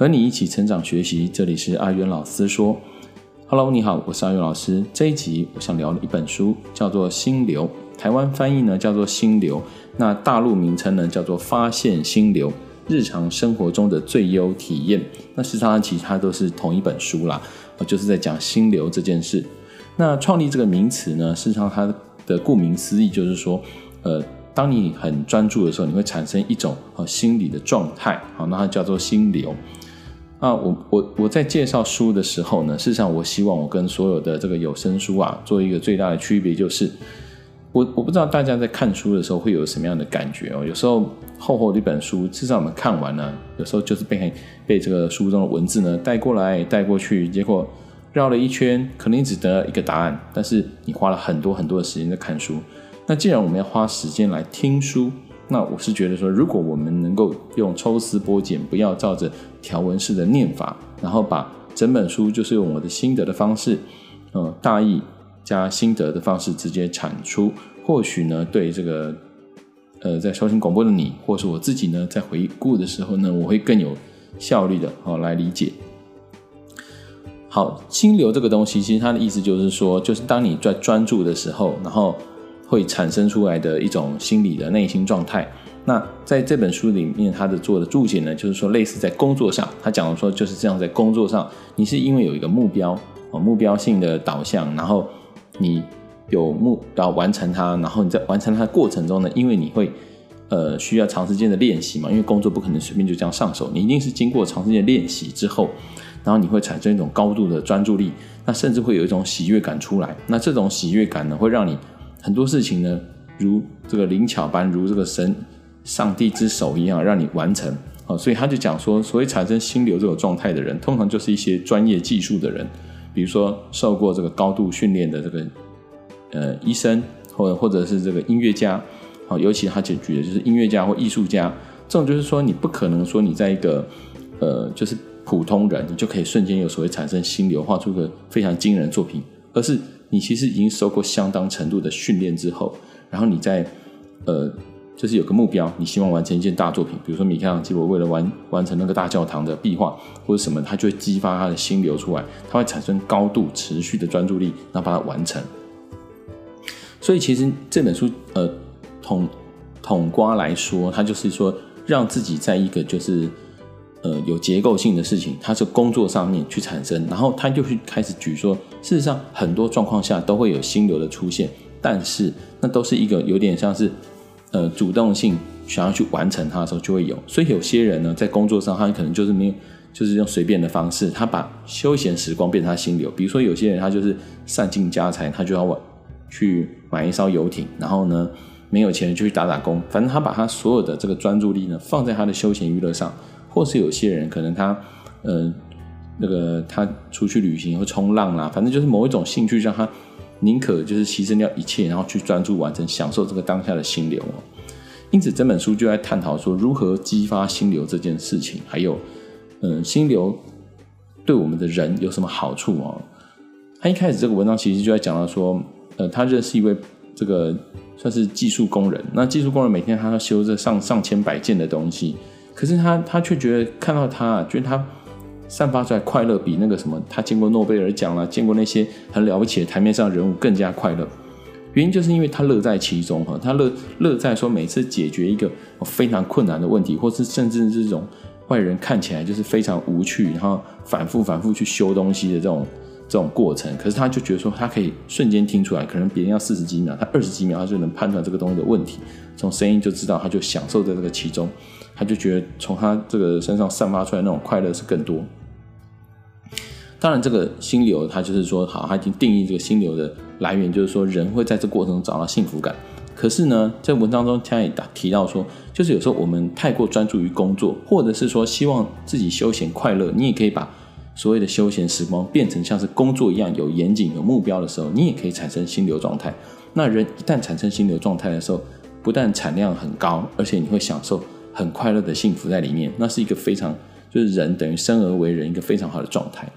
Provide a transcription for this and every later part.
和你一起成长学习，这里是阿元老师说。Hello，你好，我是阿元老师。这一集我想聊的一本书，叫做《心流》，台湾翻译呢叫做《心流》，那大陆名称呢叫做《发现心流：日常生活中的最优体验》。那实际上其实它都是同一本书啦，就是在讲心流这件事。那创立这个名词呢，事实上它的顾名思义就是说，呃，当你很专注的时候，你会产生一种呃心理的状态，好，那它叫做心流。啊，我我我在介绍书的时候呢，事实上我希望我跟所有的这个有声书啊，做一个最大的区别，就是我我不知道大家在看书的时候会有什么样的感觉哦。有时候厚厚的一本书，事实上我们看完了，有时候就是被被这个书中的文字呢带过来带过去，结果绕了一圈，可能你只得一个答案，但是你花了很多很多的时间在看书。那既然我们要花时间来听书，那我是觉得说，如果我们能够用抽丝剥茧，不要照着条文式的念法，然后把整本书就是用我的心得的方式，呃，大意加心得的方式直接产出，或许呢，对这个呃在收听广播的你，或是我自己呢，在回顾的时候呢，我会更有效率的哦来理解。好，心流这个东西，其实它的意思就是说，就是当你在专注的时候，然后。会产生出来的一种心理的内心状态。那在这本书里面，他的做的注解呢，就是说类似在工作上，他讲的说就是这样，在工作上，你是因为有一个目标，目标性的导向，然后你有目标完成它，然后你在完成它的过程中呢，因为你会呃需要长时间的练习嘛，因为工作不可能随便就这样上手，你一定是经过长时间练习之后，然后你会产生一种高度的专注力，那甚至会有一种喜悦感出来，那这种喜悦感呢，会让你。很多事情呢，如这个灵巧般，如这个神、上帝之手一样，让你完成。哦，所以他就讲说，所谓产生心流这种状态的人，通常就是一些专业技术的人，比如说受过这个高度训练的这个呃医生，或者或者是这个音乐家。好，尤其他就举的就是音乐家或艺术家。这种就是说，你不可能说你在一个呃就是普通人，你就可以瞬间有所谓产生心流，画出个非常惊人的作品，而是。你其实已经受过相当程度的训练之后，然后你在，呃，就是有个目标，你希望完成一件大作品，比如说米开朗基罗为了完完成那个大教堂的壁画或者什么，他就会激发他的心流出来，他会产生高度持续的专注力，然后把它完成。所以其实这本书，呃，统统括来说，它就是说让自己在一个就是。呃，有结构性的事情，它是工作上面去产生，然后他就去开始举说，事实上很多状况下都会有心流的出现，但是那都是一个有点像是呃主动性想要去完成它的时候就会有，所以有些人呢在工作上他可能就是没有，就是用随便的方式，他把休闲时光变成他心流，比如说有些人他就是散尽家财，他就要去买一艘游艇，然后呢没有钱就去打打工，反正他把他所有的这个专注力呢放在他的休闲娱乐上。或是有些人可能他，呃，那个他出去旅行或冲浪啦，反正就是某一种兴趣让他宁可就是牺牲掉一切，然后去专注完成，享受这个当下的心流哦。因此，这本书就在探讨说如何激发心流这件事情，还有，嗯、心流对我们的人有什么好处哦？他一开始这个文章其实就在讲到说，呃，他认识一位这个算是技术工人，那技术工人每天他要修这上上千百件的东西。可是他他却觉得看到他，觉得他散发出来快乐比那个什么，他见过诺贝尔奖了，见过那些很了不起的台面上人物更加快乐。原因就是因为他乐在其中哈，他乐乐在说每次解决一个非常困难的问题，或是甚至是这种外人看起来就是非常无趣，然后反复反复去修东西的这种这种过程。可是他就觉得说，他可以瞬间听出来，可能别人要四十几秒，他二十几秒他就能判断这个东西的问题，从声音就知道，他就享受在这个其中。他就觉得从他这个身上散发出来那种快乐是更多。当然，这个心流，它就是说，好，他已经定义这个心流的来源，就是说人会在这过程中找到幸福感。可是呢，在文章中他也提到说，就是有时候我们太过专注于工作，或者是说希望自己休闲快乐，你也可以把所谓的休闲时光变成像是工作一样有严谨、有目标的时候，你也可以产生心流状态。那人一旦产生心流状态的时候，不但产量很高，而且你会享受。很快乐的幸福在里面，那是一个非常就是人等于生而为人一个非常好的状态。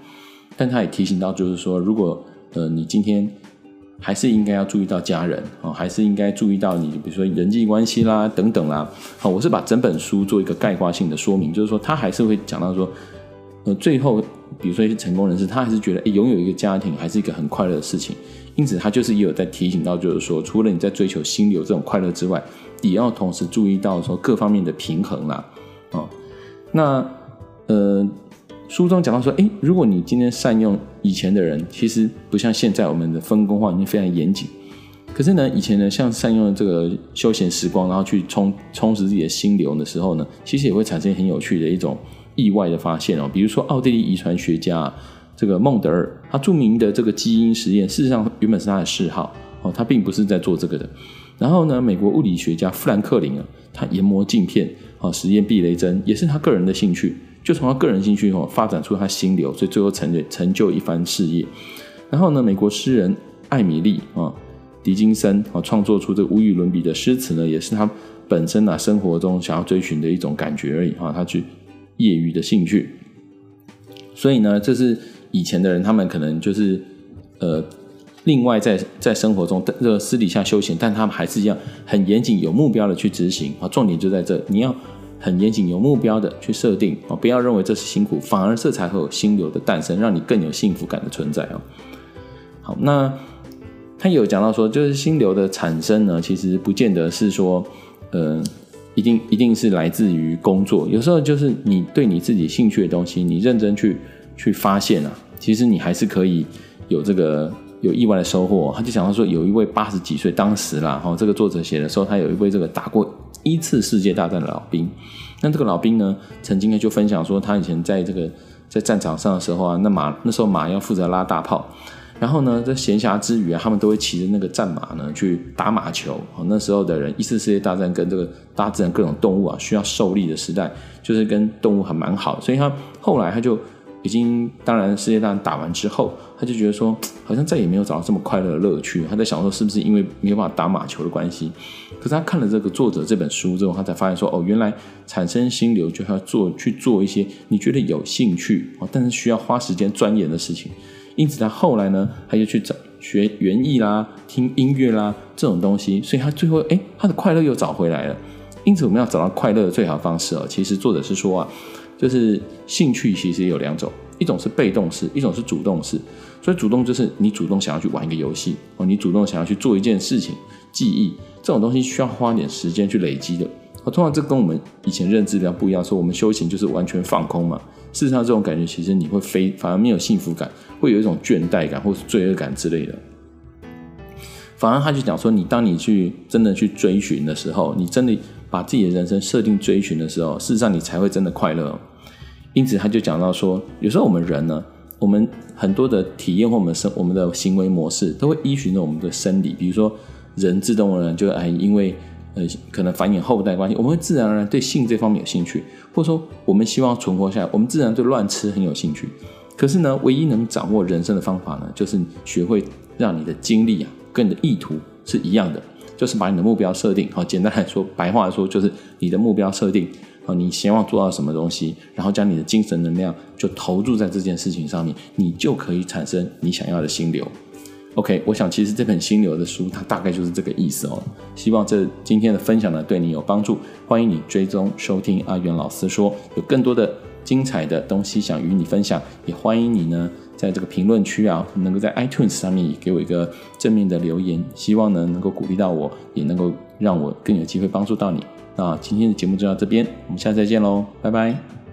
但他也提醒到，就是说，如果呃你今天还是应该要注意到家人啊、哦，还是应该注意到你比如说人际关系啦等等啦。好，我是把整本书做一个概括性的说明，就是说他还是会讲到说，呃，最后比如说一些成功人士，他还是觉得，哎，拥有一个家庭还是一个很快乐的事情。因此，他就是也有在提醒到，就是说，除了你在追求心流这种快乐之外，也要同时注意到说各方面的平衡啦。哦，那呃，书中讲到说，哎，如果你今天善用以前的人，其实不像现在我们的分工化已经非常严谨。可是呢，以前呢，像善用这个休闲时光，然后去充充实自己的心流的时候呢，其实也会产生很有趣的一种意外的发现哦。比如说，奥地利遗传学家这个孟德尔，他著名的这个基因实验，事实上原本是他的嗜好哦，他并不是在做这个的。然后呢，美国物理学家富兰克林啊，他研磨镜片啊，实验避雷针，也是他个人的兴趣，就从他个人兴趣哦，发展出他心流，所以最后成就成就一番事业。然后呢，美国诗人艾米丽啊。狄金森啊，创作出这无与伦比的诗词呢，也是他本身啊生活中想要追寻的一种感觉而已啊，他去业余的兴趣。所以呢，这是以前的人，他们可能就是呃，另外在在生活中这个私底下休闲，但他们还是一样很严谨、有目标的去执行啊。重点就在这，你要很严谨、有目标的去设定啊，不要认为这是辛苦，反而这才会有心流的诞生，让你更有幸福感的存在啊。好，那。他有讲到说，就是心流的产生呢，其实不见得是说，呃，一定一定是来自于工作。有时候就是你对你自己兴趣的东西，你认真去去发现啊，其实你还是可以有这个有意外的收获。他就讲到说，有一位八十几岁，当时啦，哈，这个作者写的时候，他有一位这个打过一次世界大战的老兵。那这个老兵呢，曾经呢就分享说，他以前在这个在战场上的时候啊，那马那时候马要负责拉大炮。然后呢，在闲暇之余啊，他们都会骑着那个战马呢去打马球。那时候的人，一次世界大战跟这个大自然各种动物啊需要受力的时代，就是跟动物还蛮好。所以他后来他就已经，当然世界大战打完之后，他就觉得说，好像再也没有找到这么快乐的乐趣。他在想说，是不是因为没有办法打马球的关系？可是他看了这个作者这本书之后，他才发现说，哦，原来产生心流就要做去做一些你觉得有兴趣啊，但是需要花时间钻研的事情。因此，他后来呢，他就去找学园艺啦、听音乐啦这种东西，所以他最后，哎，他的快乐又找回来了。因此，我们要找到快乐的最好方式哦。其实作者是说啊，就是兴趣其实有两种，一种是被动式，一种是主动式。所以，主动就是你主动想要去玩一个游戏哦，你主动想要去做一件事情，记忆这种东西需要花点时间去累积的。通常这跟我们以前认知比较不一样，说我们修行就是完全放空嘛。事实上，这种感觉其实你会非反而没有幸福感，会有一种倦怠感或是罪恶感之类的。反而他就讲说，你当你去真的去追寻的时候，你真的把自己的人生设定追寻的时候，事实上你才会真的快乐。因此，他就讲到说，有时候我们人呢，我们很多的体验或我们生我们的行为模式，都会依循着我们的生理，比如说人自动而然就哎因为。呃，可能繁衍后代关系，我们会自然而然对性这方面有兴趣，或者说我们希望存活下来，我们自然对乱吃很有兴趣。可是呢，唯一能掌握人生的方法呢，就是学会让你的精力啊，跟你的意图是一样的，就是把你的目标设定。好，简单来说，白话来说，就是你的目标设定啊，你希望做到什么东西，然后将你的精神能量就投注在这件事情上面，你就可以产生你想要的心流。OK，我想其实这本心流的书，它大概就是这个意思哦。希望这今天的分享呢，对你有帮助。欢迎你追踪收听阿元老师说，有更多的精彩的东西想与你分享，也欢迎你呢在这个评论区啊，能够在 iTunes 上面也给我一个正面的留言，希望呢能够鼓励到我，也能够让我更有机会帮助到你。那今天的节目就到这边，我们下次再见喽，拜拜。